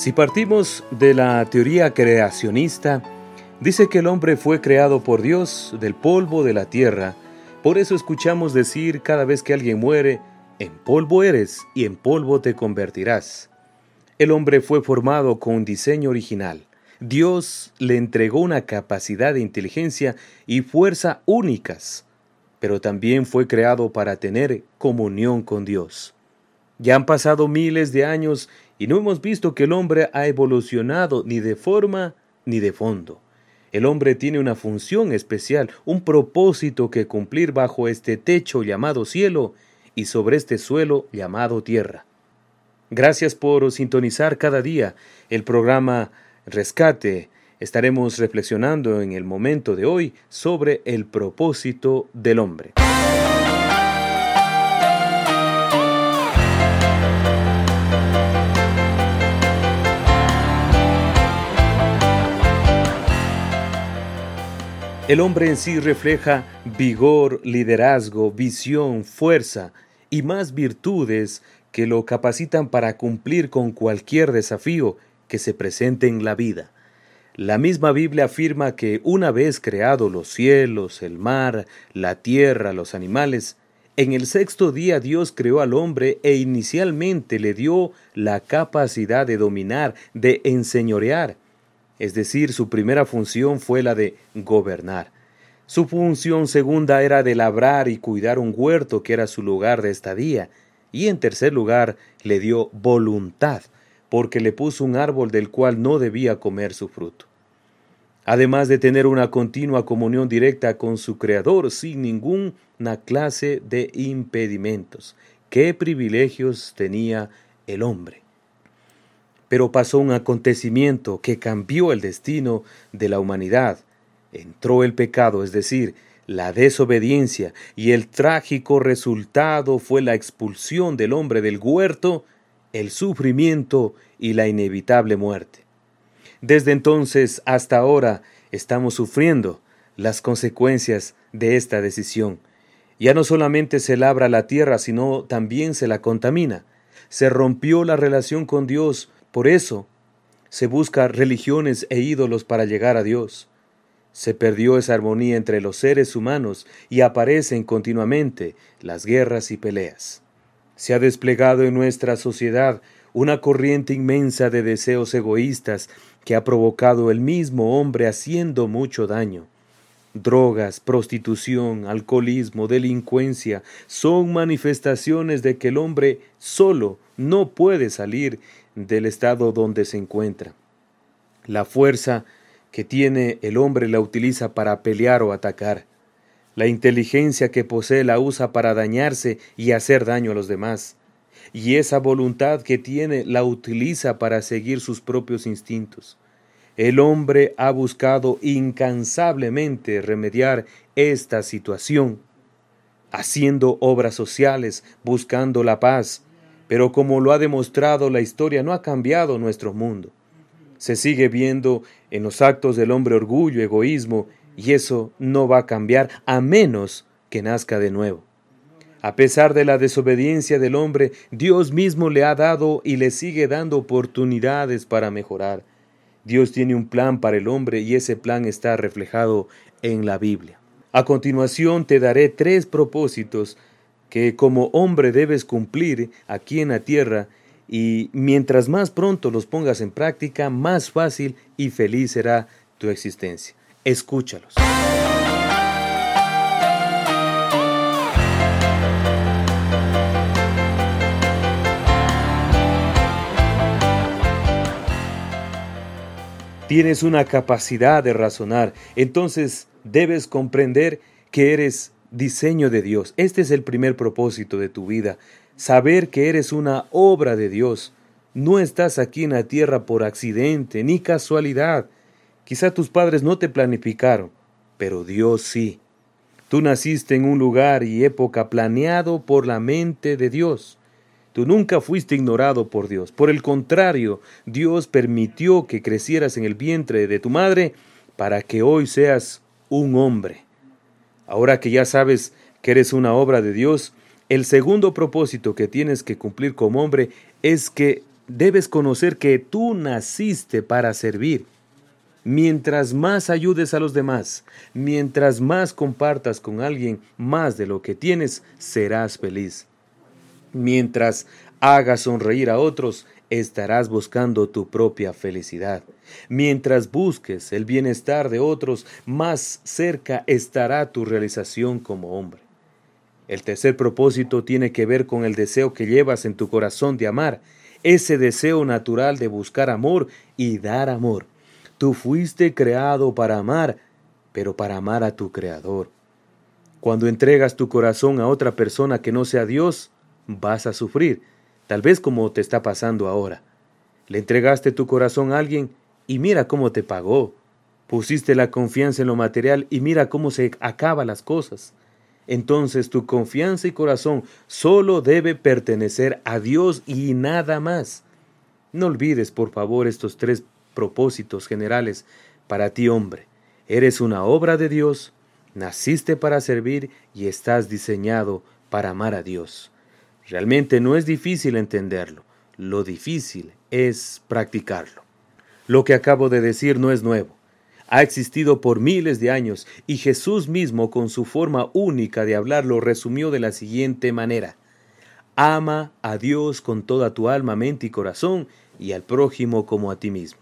Si partimos de la teoría creacionista, dice que el hombre fue creado por Dios del polvo de la tierra. Por eso escuchamos decir cada vez que alguien muere, en polvo eres y en polvo te convertirás. El hombre fue formado con un diseño original. Dios le entregó una capacidad de inteligencia y fuerza únicas, pero también fue creado para tener comunión con Dios. Ya han pasado miles de años y no hemos visto que el hombre ha evolucionado ni de forma ni de fondo. El hombre tiene una función especial, un propósito que cumplir bajo este techo llamado cielo y sobre este suelo llamado tierra. Gracias por sintonizar cada día el programa Rescate. Estaremos reflexionando en el momento de hoy sobre el propósito del hombre. El hombre en sí refleja vigor, liderazgo, visión, fuerza y más virtudes que lo capacitan para cumplir con cualquier desafío que se presente en la vida. La misma Biblia afirma que una vez creados los cielos, el mar, la tierra, los animales, en el sexto día Dios creó al hombre e inicialmente le dio la capacidad de dominar, de enseñorear es decir, su primera función fue la de gobernar. Su función segunda era de labrar y cuidar un huerto que era su lugar de estadía, y en tercer lugar le dio voluntad, porque le puso un árbol del cual no debía comer su fruto. Además de tener una continua comunión directa con su Creador sin ninguna clase de impedimentos. ¿Qué privilegios tenía el hombre? Pero pasó un acontecimiento que cambió el destino de la humanidad. Entró el pecado, es decir, la desobediencia, y el trágico resultado fue la expulsión del hombre del huerto, el sufrimiento y la inevitable muerte. Desde entonces hasta ahora estamos sufriendo las consecuencias de esta decisión. Ya no solamente se labra la tierra, sino también se la contamina. Se rompió la relación con Dios por eso se busca religiones e ídolos para llegar a Dios. Se perdió esa armonía entre los seres humanos y aparecen continuamente las guerras y peleas. Se ha desplegado en nuestra sociedad una corriente inmensa de deseos egoístas que ha provocado el mismo hombre haciendo mucho daño. Drogas, prostitución, alcoholismo, delincuencia son manifestaciones de que el hombre solo no puede salir del estado donde se encuentra. La fuerza que tiene el hombre la utiliza para pelear o atacar. La inteligencia que posee la usa para dañarse y hacer daño a los demás. Y esa voluntad que tiene la utiliza para seguir sus propios instintos. El hombre ha buscado incansablemente remediar esta situación, haciendo obras sociales, buscando la paz, pero como lo ha demostrado la historia, no ha cambiado nuestro mundo. Se sigue viendo en los actos del hombre orgullo, egoísmo, y eso no va a cambiar a menos que nazca de nuevo. A pesar de la desobediencia del hombre, Dios mismo le ha dado y le sigue dando oportunidades para mejorar. Dios tiene un plan para el hombre y ese plan está reflejado en la Biblia. A continuación te daré tres propósitos que como hombre debes cumplir aquí en la tierra y mientras más pronto los pongas en práctica, más fácil y feliz será tu existencia. Escúchalos. tienes una capacidad de razonar, entonces debes comprender que eres diseño de Dios. Este es el primer propósito de tu vida, saber que eres una obra de Dios. No estás aquí en la tierra por accidente ni casualidad. Quizá tus padres no te planificaron, pero Dios sí. Tú naciste en un lugar y época planeado por la mente de Dios. Tú nunca fuiste ignorado por Dios. Por el contrario, Dios permitió que crecieras en el vientre de tu madre para que hoy seas un hombre. Ahora que ya sabes que eres una obra de Dios, el segundo propósito que tienes que cumplir como hombre es que debes conocer que tú naciste para servir. Mientras más ayudes a los demás, mientras más compartas con alguien más de lo que tienes, serás feliz. Mientras hagas sonreír a otros, estarás buscando tu propia felicidad. Mientras busques el bienestar de otros, más cerca estará tu realización como hombre. El tercer propósito tiene que ver con el deseo que llevas en tu corazón de amar, ese deseo natural de buscar amor y dar amor. Tú fuiste creado para amar, pero para amar a tu Creador. Cuando entregas tu corazón a otra persona que no sea Dios, vas a sufrir, tal vez como te está pasando ahora. Le entregaste tu corazón a alguien y mira cómo te pagó. Pusiste la confianza en lo material y mira cómo se acaban las cosas. Entonces tu confianza y corazón solo debe pertenecer a Dios y nada más. No olvides, por favor, estos tres propósitos generales para ti, hombre. Eres una obra de Dios, naciste para servir y estás diseñado para amar a Dios. Realmente no es difícil entenderlo, lo difícil es practicarlo. Lo que acabo de decir no es nuevo. Ha existido por miles de años y Jesús mismo con su forma única de hablar lo resumió de la siguiente manera. Ama a Dios con toda tu alma, mente y corazón y al prójimo como a ti mismo.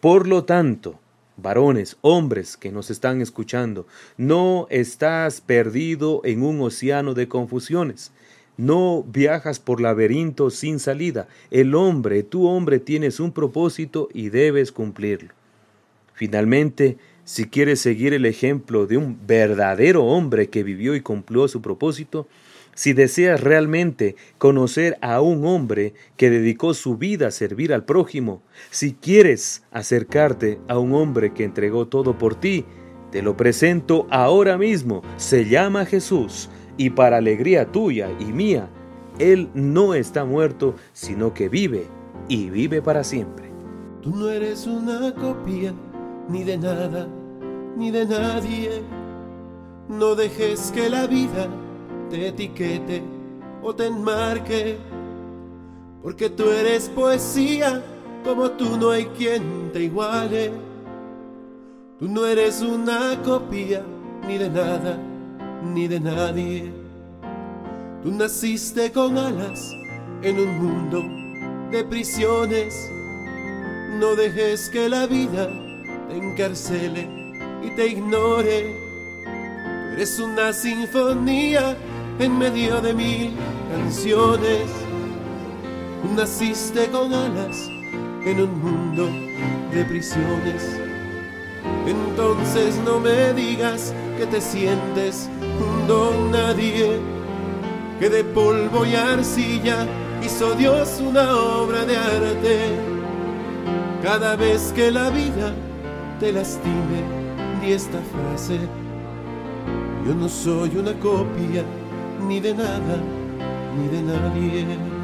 Por lo tanto, varones, hombres que nos están escuchando, no estás perdido en un océano de confusiones. No viajas por laberintos sin salida. El hombre, tu hombre, tienes un propósito y debes cumplirlo. Finalmente, si quieres seguir el ejemplo de un verdadero hombre que vivió y cumplió su propósito, si deseas realmente conocer a un hombre que dedicó su vida a servir al prójimo, si quieres acercarte a un hombre que entregó todo por ti, te lo presento ahora mismo. Se llama Jesús y para alegría tuya y mía, Él no está muerto, sino que vive y vive para siempre. Tú no eres una copia ni de nada, ni de nadie. No dejes que la vida te etiquete o te enmarque, porque tú eres poesía, como tú no hay quien te iguale. Tú no eres una copia ni de nada ni de nadie. Tú naciste con alas en un mundo de prisiones. No dejes que la vida te encarcele y te ignore. Tú eres una sinfonía en medio de mil canciones. Tú naciste con alas en un mundo de prisiones. Entonces no me digas que te sientes un don nadie, que de polvo y arcilla hizo Dios una obra de arte. Cada vez que la vida te lastime, di esta frase, yo no soy una copia ni de nada, ni de nadie.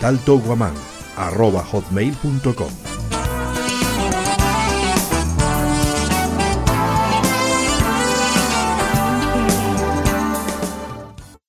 daltoguaman.hotmail.com